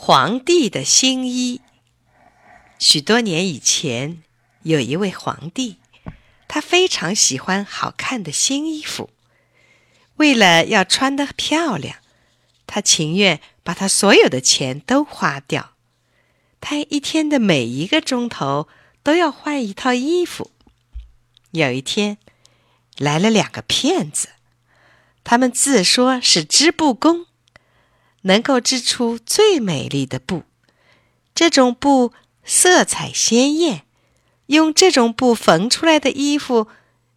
皇帝的新衣。许多年以前，有一位皇帝，他非常喜欢好看的新衣服。为了要穿得漂亮，他情愿把他所有的钱都花掉。他一天的每一个钟头都要换一套衣服。有一天，来了两个骗子，他们自说是织布工。能够织出最美丽的布，这种布色彩鲜艳，用这种布缝出来的衣服，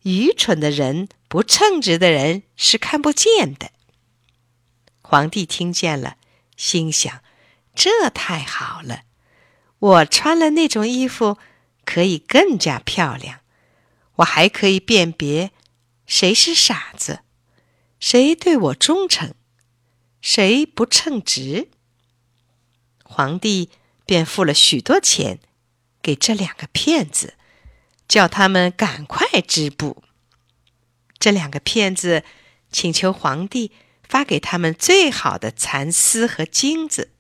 愚蠢的人、不称职的人是看不见的。皇帝听见了，心想：这太好了，我穿了那种衣服，可以更加漂亮，我还可以辨别谁是傻子，谁对我忠诚。谁不称职？皇帝便付了许多钱给这两个骗子，叫他们赶快织布。这两个骗子请求皇帝发给他们最好的蚕丝和金子，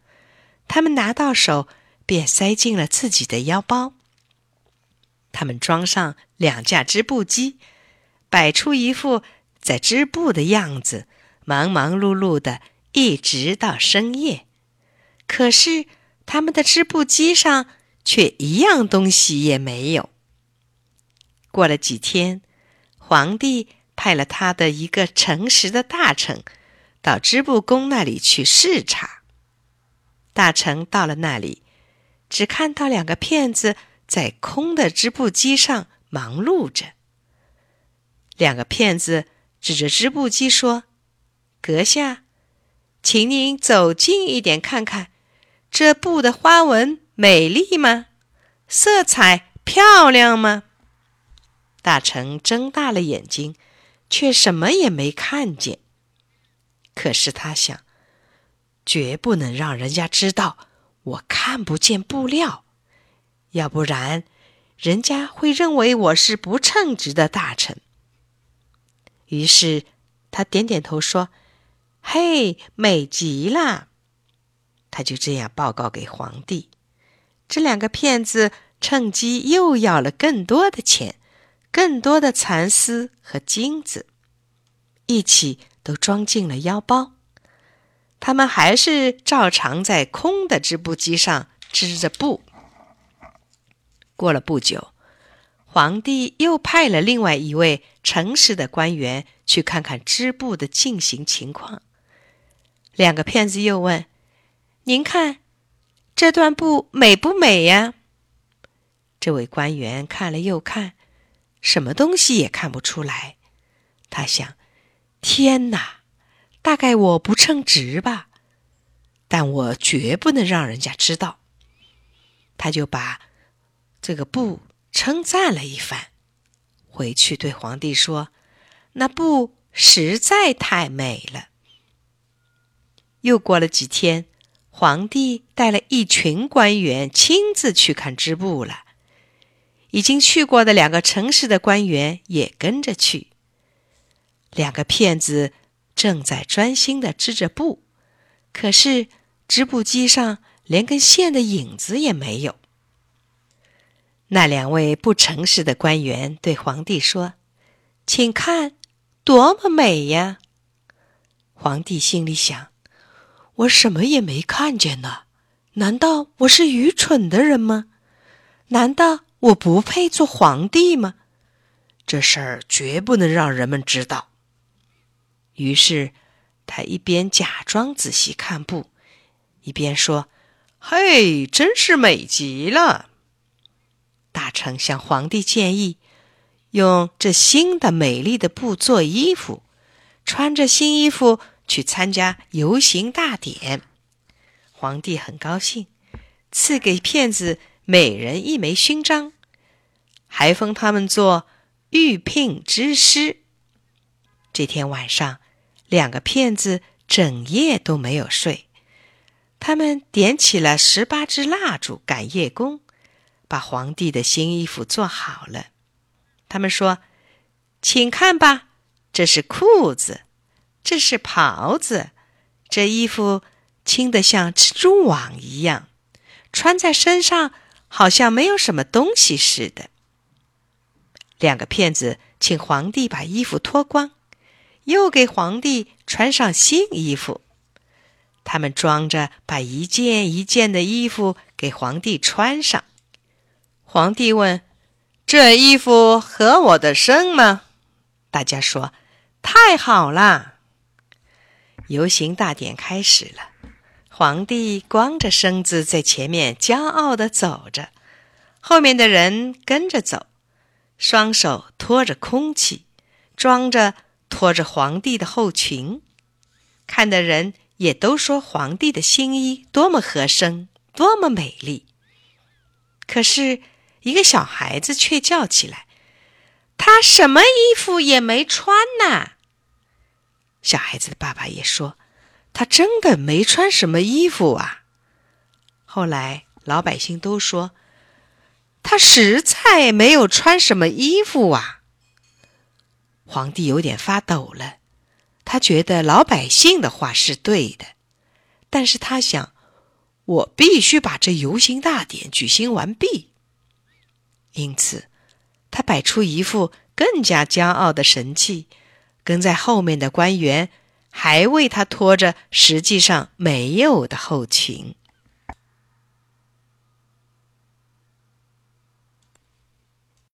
他们拿到手便塞进了自己的腰包。他们装上两架织布机，摆出一副在织布的样子，忙忙碌碌的。一直到深夜，可是他们的织布机上却一样东西也没有。过了几天，皇帝派了他的一个诚实的大臣到织布工那里去视察。大臣到了那里，只看到两个骗子在空的织布机上忙碌着。两个骗子指着织布机说：“阁下。”请您走近一点看看，这布的花纹美丽吗？色彩漂亮吗？大臣睁大了眼睛，却什么也没看见。可是他想，绝不能让人家知道我看不见布料，要不然人家会认为我是不称职的大臣。于是他点点头说。嘿，美极了！他就这样报告给皇帝。这两个骗子趁机又要了更多的钱，更多的蚕丝和金子，一起都装进了腰包。他们还是照常在空的织布机上织着布。过了不久，皇帝又派了另外一位诚实的官员去看看织布的进行情况。两个骗子又问：“您看这段布美不美呀？”这位官员看了又看，什么东西也看不出来。他想：“天哪，大概我不称职吧？但我绝不能让人家知道。”他就把这个布称赞了一番，回去对皇帝说：“那布实在太美了。”又过了几天，皇帝带了一群官员亲自去看织布了。已经去过的两个城市的官员也跟着去。两个骗子正在专心的织着布，可是织布机上连根线的影子也没有。那两位不诚实的官员对皇帝说：“请看，多么美呀！”皇帝心里想。我什么也没看见呢，难道我是愚蠢的人吗？难道我不配做皇帝吗？这事儿绝不能让人们知道。于是，他一边假装仔细看布，一边说：“嘿，真是美极了！”大臣向皇帝建议，用这新的美丽的布做衣服，穿着新衣服。去参加游行大典，皇帝很高兴，赐给骗子每人一枚勋章，还封他们做御聘之师。这天晚上，两个骗子整夜都没有睡，他们点起了十八支蜡烛赶夜工，把皇帝的新衣服做好了。他们说：“请看吧，这是裤子。”这是袍子，这衣服轻得像蜘蛛网一样，穿在身上好像没有什么东西似的。两个骗子请皇帝把衣服脱光，又给皇帝穿上新衣服。他们装着把一件一件的衣服给皇帝穿上。皇帝问：“这衣服合我的身吗？”大家说：“太好了！”游行大典开始了。皇帝光着身子在前面骄傲地走着，后面的人跟着走。双手托着空气，装着拖着皇帝的后裙，看的人也都说皇帝的新衣多么合身，多么美丽。可是，一个小孩子却叫起来：“他什么衣服也没穿呢！”小孩子的爸爸也说：“他真的没穿什么衣服啊。”后来，老百姓都说。他实在没有穿什么衣服啊！皇帝有点发抖了，他觉得老百姓的话是对的，但是他想，我必须把这游行大典举行完毕。因此，他摆出一副更加骄傲的神气，跟在后面的官员还为他拖着实际上没有的后勤。